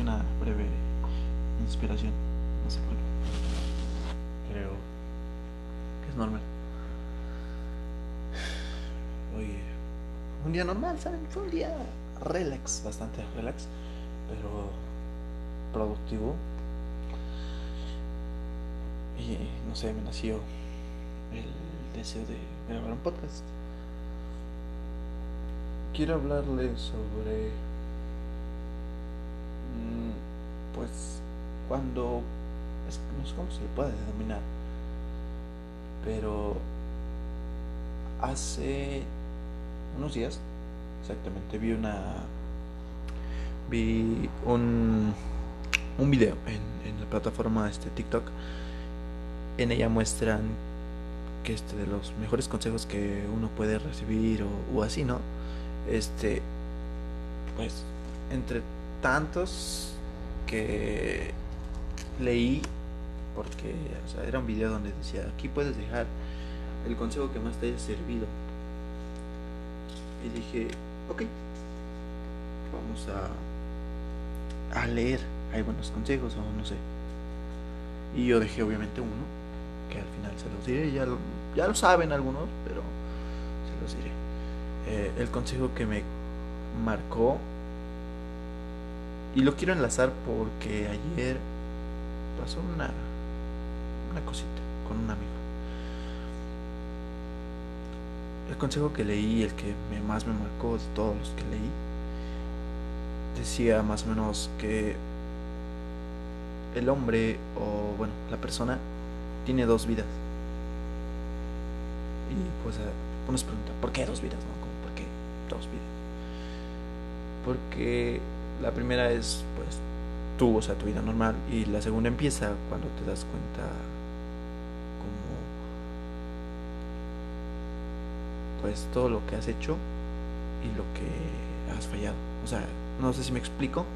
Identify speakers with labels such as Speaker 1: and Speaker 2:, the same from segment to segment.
Speaker 1: una breve inspiración. No sé por qué. Creo que es normal. Oye, un día normal, ¿saben? Fue un día relax, bastante relax, pero productivo. Y no sé, me nació el deseo de grabar un podcast. Quiero hablarles sobre cuando no sé cómo se le puede denominar pero hace unos días exactamente vi una vi un un video en, en la plataforma este TikTok. En ella muestran que este de los mejores consejos que uno puede recibir o, o así no este pues entre tantos que leí porque era un video donde decía aquí puedes dejar el consejo que más te haya servido y dije ok vamos a a leer. Hay buenos consejos o no sé y yo dejé obviamente uno que al final se los diré. Ya lo, ya lo saben algunos pero se los diré. Eh, el consejo que me marcó y lo quiero enlazar porque ayer pasó una una cosita con un amigo el consejo que leí el que me, más me marcó de todos los que leí decía más o menos que el hombre o bueno la persona tiene dos vidas y pues uno se pregunta ¿por qué dos vidas? no? ¿por qué dos vidas? porque la primera es pues tú, o sea, tu vida normal y la segunda empieza cuando te das cuenta como pues todo lo que has hecho y lo que has fallado. O sea, no sé si me explico,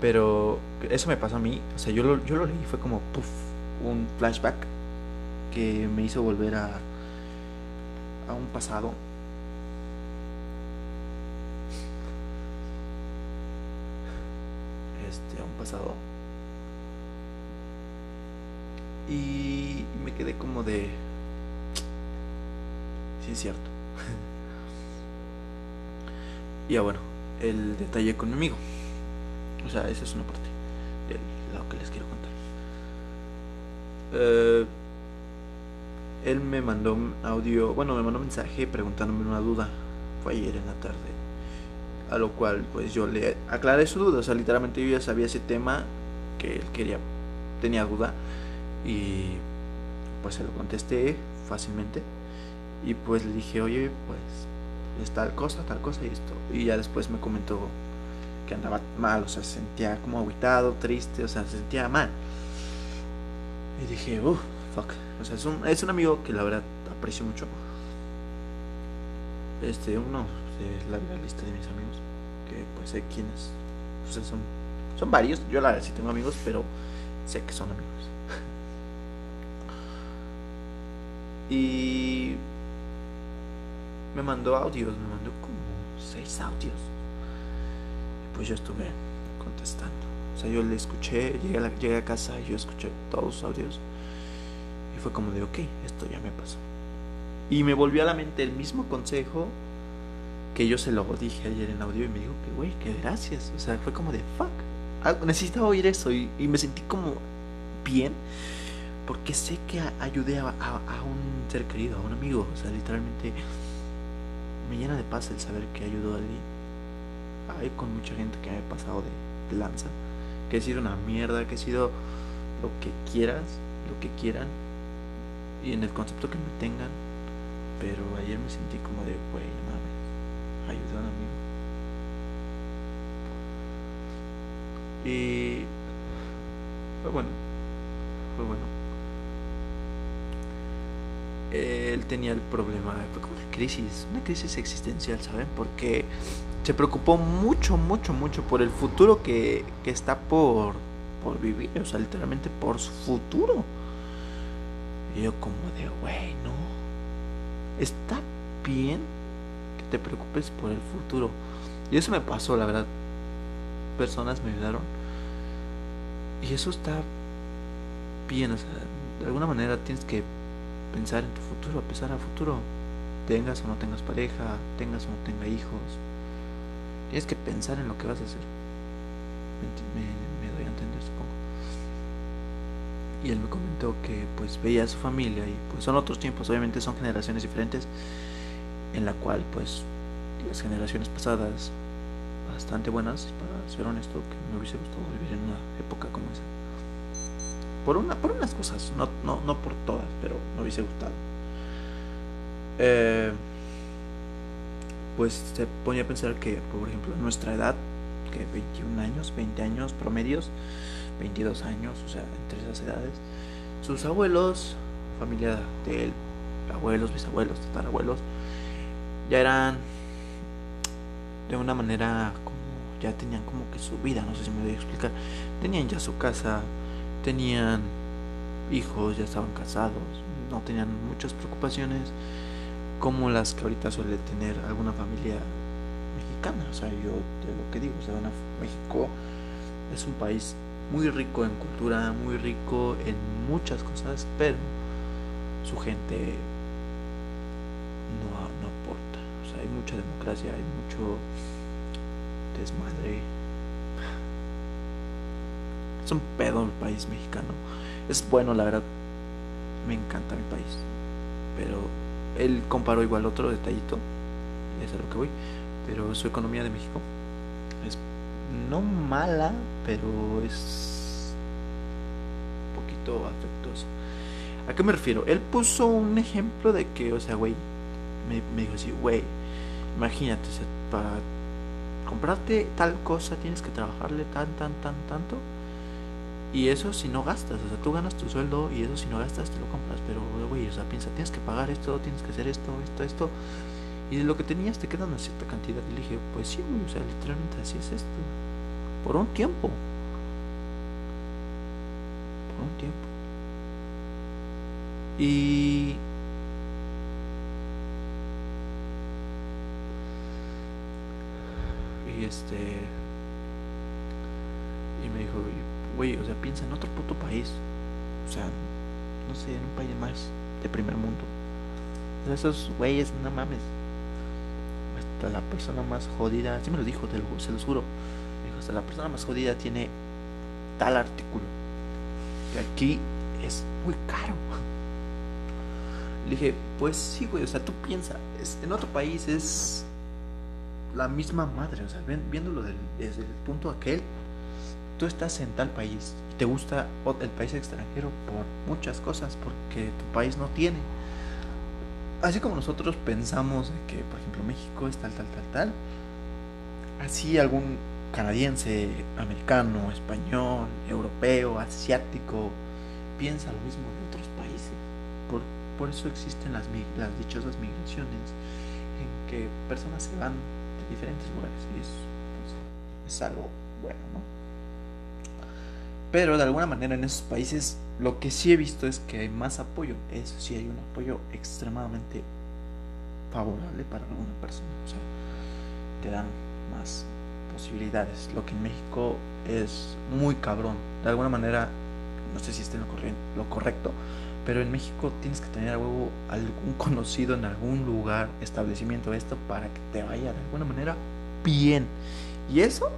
Speaker 1: pero eso me pasó a mí, o sea, yo lo, yo lo leí fue como puff, un flashback que me hizo volver a a un pasado Y me quedé como de... Sí, es cierto. ya bueno, el detalle con. O sea, esa es una parte de lo que les quiero contar. Eh, él me mandó un audio, bueno, me mandó un mensaje preguntándome una duda. Fue ayer en la tarde a lo cual pues yo le aclaré su duda, o sea, literalmente yo ya sabía ese tema que él quería, tenía duda y pues se lo contesté fácilmente y pues le dije, oye, pues es tal cosa, tal cosa y esto. Y ya después me comentó que andaba mal, o sea, se sentía como aguitado, triste, o sea, se sentía mal. Y dije, uff, fuck. O sea, es un, es un amigo que la verdad aprecio mucho. Este, uno la, lista de mis amigos, que pues sé quiénes, pues son, son varios, yo la verdad sí tengo amigos, pero sé que son amigos. y me mandó audios, me mandó como seis audios. Y pues yo estuve contestando. O sea, yo le escuché, llegué a, a casa y yo escuché todos los audios. Y fue como de, ok, esto ya me pasó. Y me volvió a la mente el mismo consejo que yo se lo dije ayer en audio y me dijo que, güey, que gracias. O sea, fue como de, fuck. Necesitaba oír eso y, y me sentí como bien porque sé que ayudé a, a, un ser querido, a un amigo. O sea, literalmente me llena de paz el saber que ayudó a alguien. Hay con mucha gente que me ha pasado de lanza, que he sido una mierda, que he sido lo que quieras, lo que quieran y en el concepto que me tengan. Pero ayer me sentí como de, güey, mames ayudó a amigo. Y fue bueno, fue bueno. Él tenía el problema, fue como una crisis, una crisis existencial, ¿saben? Porque se preocupó mucho, mucho, mucho por el futuro que, que está por, por vivir, o sea, literalmente por su futuro. Y yo como de, güey, no, está bien te preocupes por el futuro. Y eso me pasó, la verdad. personas me ayudaron. Y eso está bien, o sea, de alguna manera tienes que pensar en tu futuro, pensar al futuro. Tengas o no tengas pareja, tengas o no tengas hijos. Tienes que pensar en lo que vas a hacer. Me, me doy a entender, supongo. Y él me comentó que pues veía a su familia y pues son otros tiempos, obviamente son generaciones diferentes en la cual pues las generaciones pasadas bastante buenas, para ser honesto, que me hubiese gustado vivir en una época como esa. Por, una, por unas cosas, no, no, no por todas, pero me hubiese gustado. Eh, pues se ponía a pensar que, por ejemplo, en nuestra edad, que 21 años, 20 años promedios, 22 años, o sea, entre esas edades, sus abuelos, familia de él, abuelos, bisabuelos, tatarabuelos, ya eran de una manera como ya tenían como que su vida, no sé si me voy a explicar, tenían ya su casa, tenían hijos, ya estaban casados, no tenían muchas preocupaciones como las que ahorita suele tener alguna familia mexicana, o sea, yo de lo que digo, o sea, México es un país muy rico en cultura, muy rico en muchas cosas, pero su gente hay mucha democracia, hay mucho desmadre. Es un pedo el país mexicano. Es bueno, la verdad. Me encanta mi país. Pero él comparó igual otro detallito. Es a lo que voy. Pero su economía de México es no mala, pero es un poquito afectuoso. ¿A qué me refiero? Él puso un ejemplo de que, o sea, güey, me, me dijo así, güey, Imagínate, para comprarte tal cosa tienes que trabajarle tan, tan, tan, tanto. Y eso si no gastas, o sea, tú ganas tu sueldo y eso si no gastas te lo compras. Pero, güey, o sea, piensa, tienes que pagar esto, tienes que hacer esto, esto, esto. Y de lo que tenías te queda una cierta cantidad. Y le dije, pues sí, güey, o sea, literalmente así es esto. Por un tiempo. Por un tiempo. Y este. Y me dijo, güey, o sea, piensa en otro puto país. O sea, no sé, en un país más de primer mundo. esos güeyes, no mames. Hasta la persona más jodida, así me lo dijo, se lo juro. Me dijo, hasta la persona más jodida tiene tal artículo. Que aquí es muy caro. Le dije, pues sí, güey, o sea, tú piensa, en otro país es la misma madre, o sea, viéndolo desde el punto aquel, tú estás en tal país y te gusta el país extranjero por muchas cosas, porque tu país no tiene. Así como nosotros pensamos que, por ejemplo, México es tal, tal, tal, tal, así algún canadiense, americano, español, europeo, asiático, piensa lo mismo de otros países. Por, por eso existen las, las dichosas migraciones, en que personas se van diferentes lugares y es, pues, es algo bueno, ¿no? Pero de alguna manera en esos países lo que sí he visto es que hay más apoyo. Eso sí, hay un apoyo extremadamente favorable para alguna persona. O sea, te dan más posibilidades. Lo que en México es muy cabrón. De alguna manera, no sé si esté en lo correcto, pero en México tienes que tener algo, algún conocido en algún lugar, establecimiento, esto, para que te vaya de alguna manera bien. Y eso,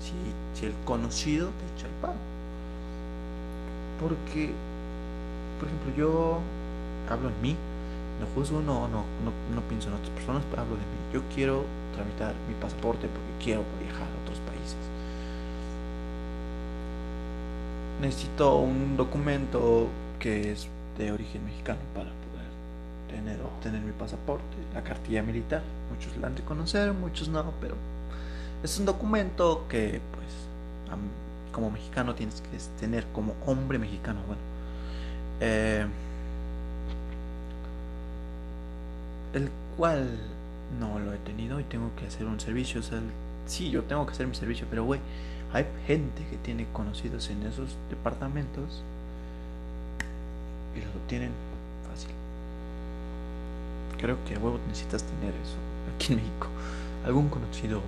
Speaker 1: si, si el conocido te echa el pan. Porque, por ejemplo, yo hablo en mí, no juzgo, no, no, no, no pienso en otras personas, pero hablo de mí. Yo quiero tramitar mi pasaporte porque quiero viajar a otros países. Necesito un documento que es de origen mexicano para poder tener obtener mi pasaporte, la cartilla militar. Muchos la han de conocer, muchos no, pero es un documento que pues como mexicano tienes que tener como hombre mexicano, bueno. Eh, el cual no lo he tenido y tengo que hacer un servicio. O sea, sí, yo tengo que hacer mi servicio, pero güey, hay gente que tiene conocidos en esos departamentos y lo tienen fácil. Creo que a huevo necesitas tener eso aquí en México. Algún conocido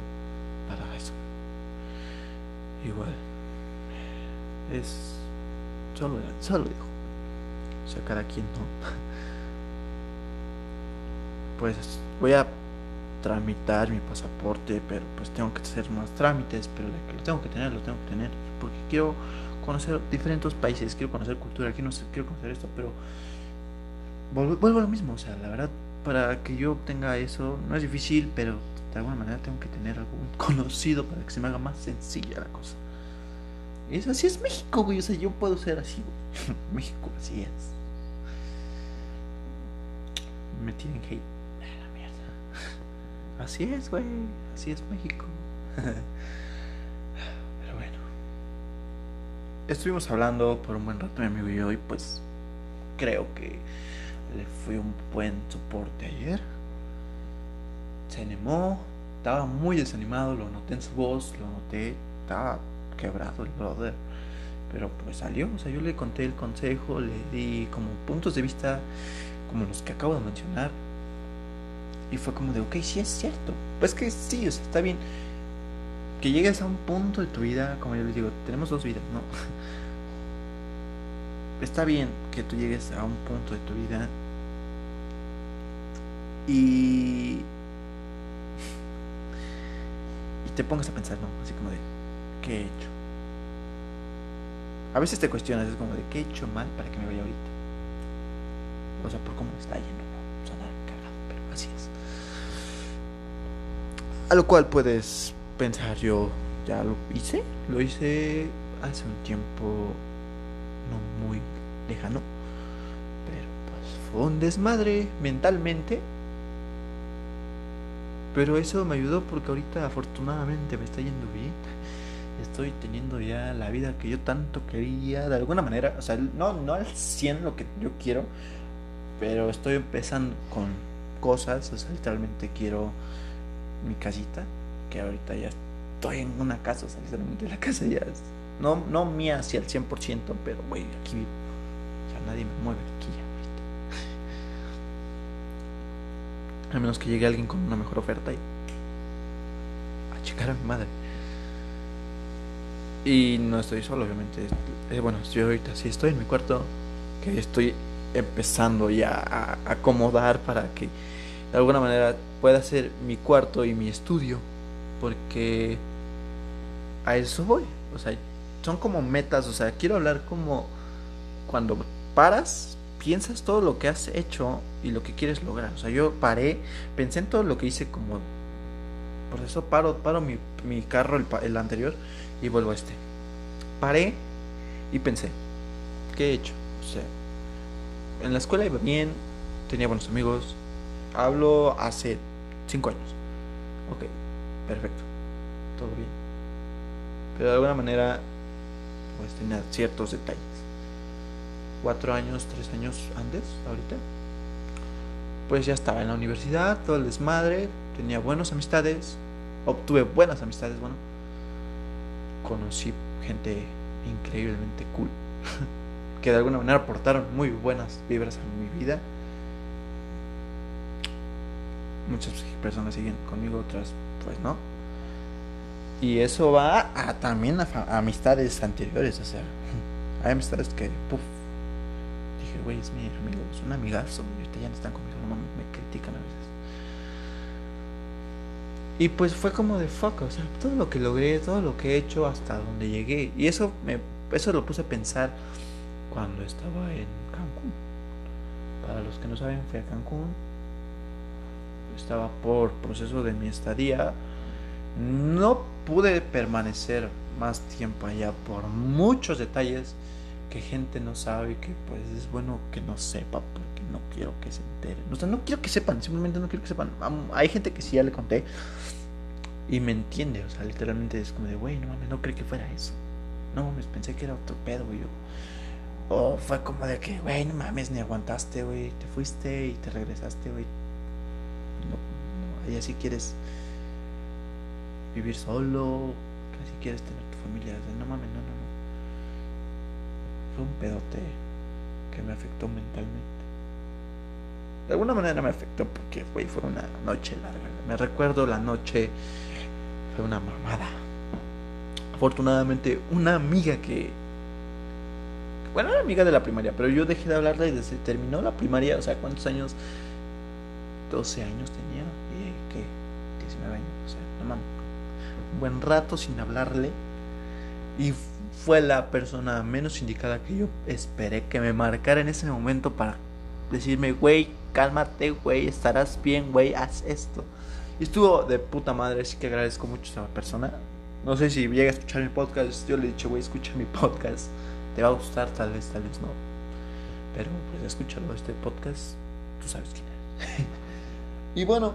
Speaker 1: para eso. igual. Es. Solo, solo digo. O quien no. Pues voy a tramitar mi pasaporte, pero pues tengo que hacer más trámites, pero lo tengo que tener, lo tengo que tener, porque quiero conocer diferentes países, quiero conocer cultura, quiero, quiero conocer esto, pero vuelvo a lo mismo, o sea, la verdad, para que yo obtenga eso, no es difícil, pero de alguna manera tengo que tener algún conocido para que se me haga más sencilla la cosa. Es así es México, güey. O sea, yo puedo ser así, güey. México, así es. Me tienen hate. La mierda. Así es, güey. Así es México. Estuvimos hablando por un buen rato, mi amigo y yo, y pues creo que le fui un buen soporte ayer. Se animó, estaba muy desanimado, lo noté en su voz, lo noté, estaba quebrado el brother. Pero pues salió, o sea, yo le conté el consejo, le di como puntos de vista como los que acabo de mencionar. Y fue como de, ok, sí es cierto. Pues que sí, o sea, está bien. Que llegues a un punto de tu vida, como yo les digo, tenemos dos vidas, ¿no? Está bien que tú llegues a un punto de tu vida y y te pongas a pensar, ¿no? Así como de, ¿qué he hecho? A veces te cuestionas, es como de, ¿qué he hecho mal para que me vaya ahorita? O sea, por cómo está yendo, ¿no? Sonar cagado, pero así es. A lo cual puedes pensar, yo ya lo hice, lo hice hace un tiempo no muy lejano, pero pues fue un desmadre mentalmente. Pero eso me ayudó porque ahorita afortunadamente me está yendo bien estoy teniendo ya la vida que yo tanto quería, de alguna manera, o sea, no, no al 100 lo que yo quiero, pero estoy empezando con cosas, o sea, literalmente quiero mi casita, que ahorita ya estoy en una casa, o sea, literalmente la casa ya es, no, no mía hacia el 100%, pero güey, aquí vivo, sea, nadie me mueve aquí ya ahorita. A menos que llegue alguien con una mejor oferta y a checar a mi madre. Y no estoy solo, obviamente. Eh, bueno, yo ahorita sí estoy en mi cuarto, que estoy empezando ya a acomodar para que de alguna manera pueda ser mi cuarto y mi estudio, porque a eso voy. O sea, son como metas, o sea, quiero hablar como cuando paras, piensas todo lo que has hecho y lo que quieres lograr. O sea, yo paré, pensé en todo lo que hice como... Por eso paro, paro mi, mi carro, el, el anterior, y vuelvo a este. Paré y pensé, ¿qué he hecho? O sea, en la escuela iba bien, tenía buenos amigos, hablo hace cinco años. Ok, perfecto, todo bien. Pero de alguna manera, pues tenía ciertos detalles. Cuatro años, tres años antes, ahorita, pues ya estaba en la universidad, todo el desmadre, tenía buenas amistades, obtuve buenas amistades, bueno conocí gente increíblemente cool, que de alguna manera aportaron muy buenas vibras a mi vida. Muchas personas siguen conmigo, otras pues. Y eso va a, también a, amistades anteriores, o sea, hay amistades que, dije, güey, es mi amigo, es un amigazo, y ya no están conmigo, no me critican a veces. Y pues fue como de fuck, o sea, todo lo que logré, todo lo que he hecho hasta donde llegué. Y eso me eso lo puse a pensar cuando estaba en Cancún. Para los que no saben, fui a Cancún. Estaba por proceso de mi estadía. No pude permanecer más tiempo allá por muchos detalles que gente no sabe que pues es bueno que no sepa porque no quiero que se enteren. O sea, no quiero que sepan, simplemente no quiero que sepan. Hay gente que sí ya le conté y me entiende, o sea, literalmente es como de, güey, no mames, no creí que fuera eso. No mames, pensé que era otro pedo, güey. O fue como de que, güey, no mames, ni aguantaste, güey, te fuiste y te regresaste, güey. No, no, ahí así quieres vivir solo, así quieres tener tu familia, no mames, no, no, no. Fue un pedote que me afectó mentalmente. De alguna manera me afectó porque, güey, fue una noche larga. Me recuerdo la noche fue una mamada. afortunadamente una amiga que bueno, era amiga de la primaria, pero yo dejé de hablarle desde terminó la primaria, o sea, ¿cuántos años? 12 años tenía, y ¿qué? 19 años, o sea, no mames. Un buen rato sin hablarle y fue la persona menos indicada que yo esperé que me marcara en ese momento para decirme, güey, cálmate, güey, estarás bien, güey, haz esto. Y estuvo de puta madre, así que agradezco mucho a esa persona. No sé si llega a escuchar mi podcast, yo le he dicho, güey, escucha mi podcast. Te va a gustar, tal vez, tal vez no. Pero pues escúchalo, este podcast, tú sabes quién es. y bueno,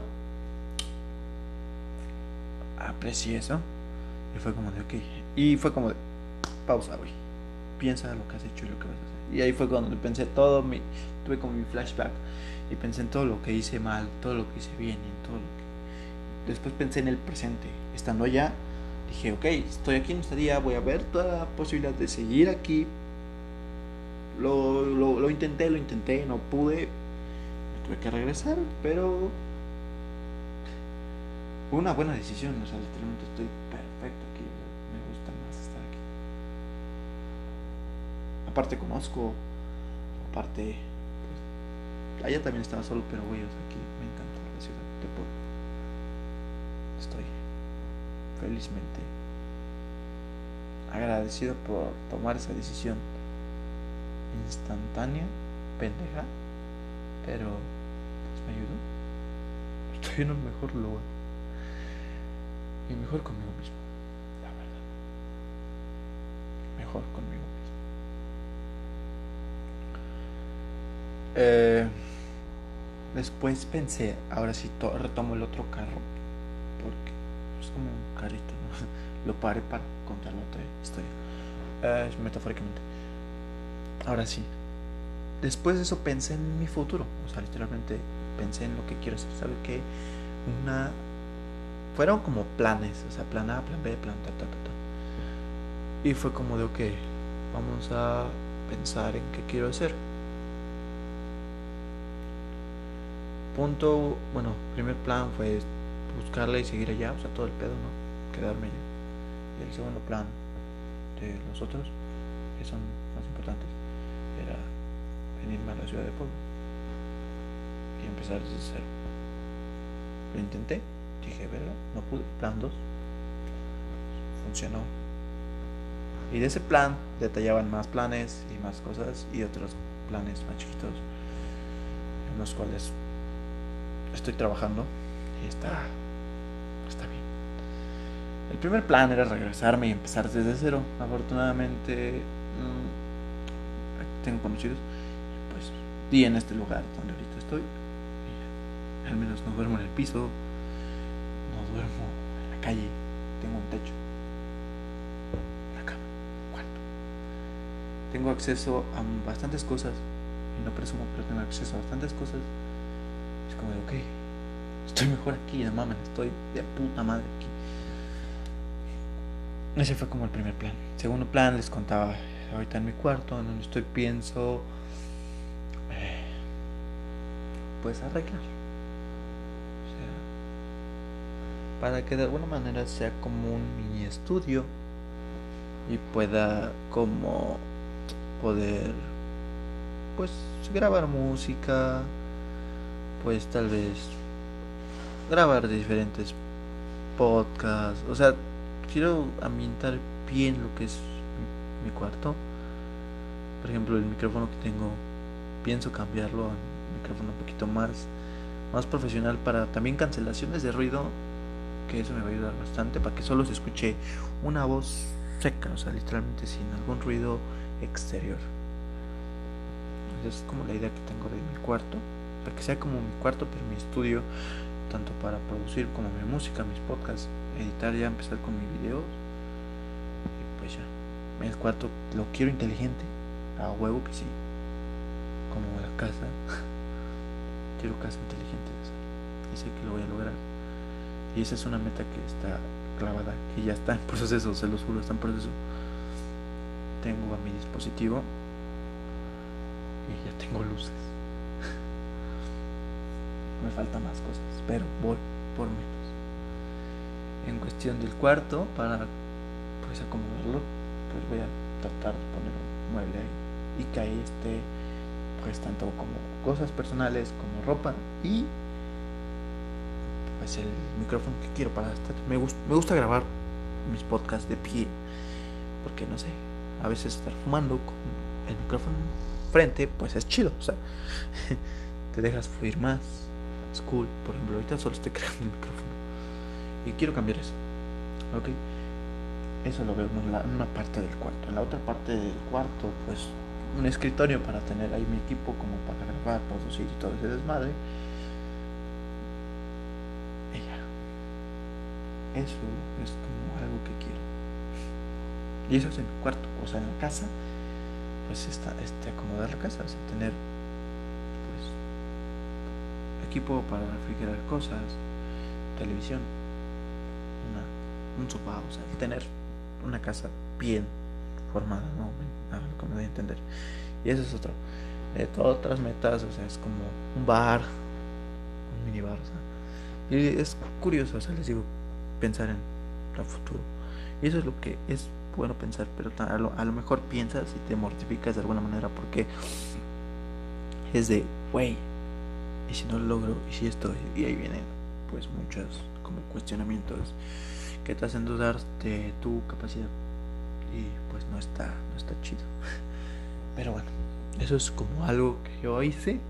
Speaker 1: aprecié eso. Y fue como de, ok. Y fue como de, pausa, güey. Piensa lo que has hecho y lo que vas a hacer. Y ahí fue cuando pensé todo, mi, tuve como mi flashback. Y pensé en todo lo que hice mal, todo lo que hice bien, en todo. Después pensé en el presente. Estando allá, dije, ok, estoy aquí en este día, voy a ver toda la posibilidad de seguir aquí. Lo, lo, lo intenté, lo intenté, no pude. tuve que regresar, pero una buena decisión. O sea, literalmente estoy perfecto aquí. Me gusta más estar aquí. Aparte conozco, aparte, pues, allá también estaba solo, pero güey, o sea, aquí me encanta la ciudad de Puebla. Estoy felizmente agradecido por tomar esa decisión instantánea, pendeja, pero pues me ayudó. Estoy en un mejor lugar. Y mejor conmigo mismo, la verdad. Mejor conmigo mismo. Eh, después pensé, ahora sí retomo el otro carro, porque es como un carrito, ¿no? Lo paré para contar la historia. Eh, metafóricamente. Ahora sí. Después de eso pensé en mi futuro. O sea, literalmente pensé en lo que quiero hacer. ¿Sabe qué? Una. Fueron como planes. O sea, plan A, plan B, plan ta, ta, ta, ta. Y fue como de, ok, vamos a pensar en qué quiero hacer. Punto, bueno, primer plan fue buscarla y seguir allá, o sea, todo el pedo, ¿no? Quedarme allá. Y el segundo plan de los otros, que son más importantes, era venirme a la ciudad de Puebla y empezar desde cero. Lo intenté, dije, verlo, no pude. Plan 2 funcionó. Y de ese plan detallaban más planes y más cosas y otros planes más chiquitos en los cuales estoy trabajando y está está bien. El primer plan era regresarme y empezar desde cero. Afortunadamente mmm, tengo conocidos pues di en este lugar donde ahorita estoy. Y al menos no duermo en el piso, no duermo en la calle, tengo un techo, una cama, un cuarto. Tengo acceso a bastantes cosas y no presumo, pero tengo acceso a bastantes cosas. Es como de, ok, estoy mejor aquí, no mames, estoy de puta madre aquí. Ese fue como el primer plan. Segundo plan, les contaba ahorita en mi cuarto, en donde estoy, pienso, eh, pues arreglar. Para que de alguna manera sea como un mini estudio y pueda como poder, pues, grabar música, pues tal vez grabar diferentes podcasts, o sea, quiero ambientar bien lo que es mi, cuarto. Por ejemplo, el micrófono que tengo, pienso cambiarlo a un micrófono un poquito más, más profesional para también cancelaciones de ruido, que eso me va a ayudar bastante para que solo se escuche una voz seca, o sea, literalmente sin algún ruido exterior. Esa es como la idea que tengo de mi cuarto, para que sea como mi cuarto, pero mi estudio tanto para producir como mi música, mis podcasts, editar ya, empezar con mis videos. Y pues ya, el cuarto lo quiero inteligente, a huevo que sí, como la casa. quiero casa inteligente, y sé que lo voy a lograr. Y esa es una meta que está clavada, que ya está en proceso, se los juro, está en proceso. Tengo a mi dispositivo y ya tengo luces me faltan más cosas, pero voy por menos. En cuestión del cuarto, para pues acomodarlo, pues voy a tratar de poner un mueble ahí y que ahí esté pues tanto como cosas personales como ropa y pues el micrófono que quiero para estar. Me, me gusta grabar mis podcasts de pie porque no sé, a veces estar fumando con el micrófono frente pues es chido, o sea, te dejas fluir más, es cool. Por ejemplo, ahorita solo estoy creando el micrófono y quiero cambiar eso, ok. Eso lo veo en una parte del cuarto. En la otra parte del cuarto, pues un escritorio para tener ahí mi equipo como para grabar, producir y todo ese desmadre. Eso es como algo que quiero. Y eso es en mi cuarto, o sea, en la casa, pues está, este, acomodar la casa, o tener pues equipo para refrigerar cosas, televisión, una, un sofá, o sea, tener una casa bien formada, ¿no? como de entender. Y eso es otro. De todas otras metas, o sea, es como un bar, un minibar, o sea. Y es curioso, o sea, les digo, pensar en el futuro. Y eso es lo que es bueno pensar, pero a lo, a lo mejor piensas y te mortificas de alguna manera porque es de, wey, y si no lo logro, y si esto, y ahí vienen pues muchos como cuestionamientos que te hacen dudar de tu capacidad y pues no está, no está chido. Pero bueno, eso es como algo que yo hice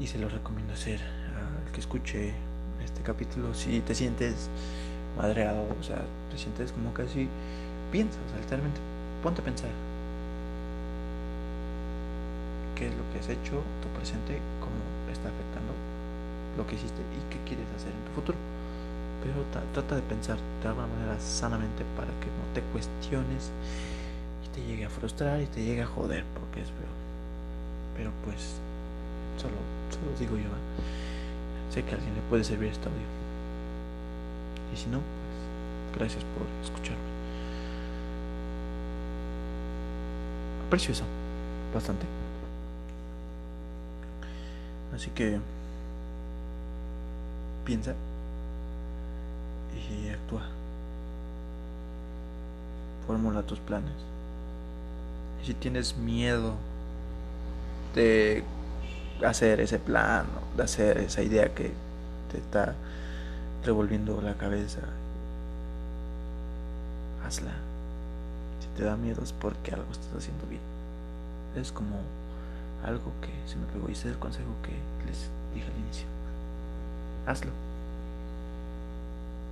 Speaker 1: y se lo recomiendo hacer al que escuche este capítulo. Si te sientes madreado, o sea, te sientes como casi piensas, o sea, literalmente ponte a pensar qué es lo que has hecho, tu presente, cómo está afectando lo que hiciste y qué quieres hacer en tu futuro pero trata de pensar de alguna manera sanamente para que no te cuestiones y te llegue a frustrar y te llegue a joder, porque es peor. Pero pues, solo, solo digo yo, sé que a alguien le puede servir este audio. Y si no, pues gracias por escucharme. Aprecio eso, bastante. Así que piensa y actúa. Fórmula tus planes. Y si tienes miedo de hacer ese plan, hacer esa idea que te está revolviendo la cabeza, hazla. Si te da miedo es porque algo estás haciendo bien. Es como algo que se me pegó y ese es el consejo que les dije al inicio. Hazlo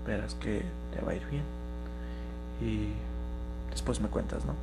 Speaker 1: verás que te va a ir bien y después me cuentas, ¿no?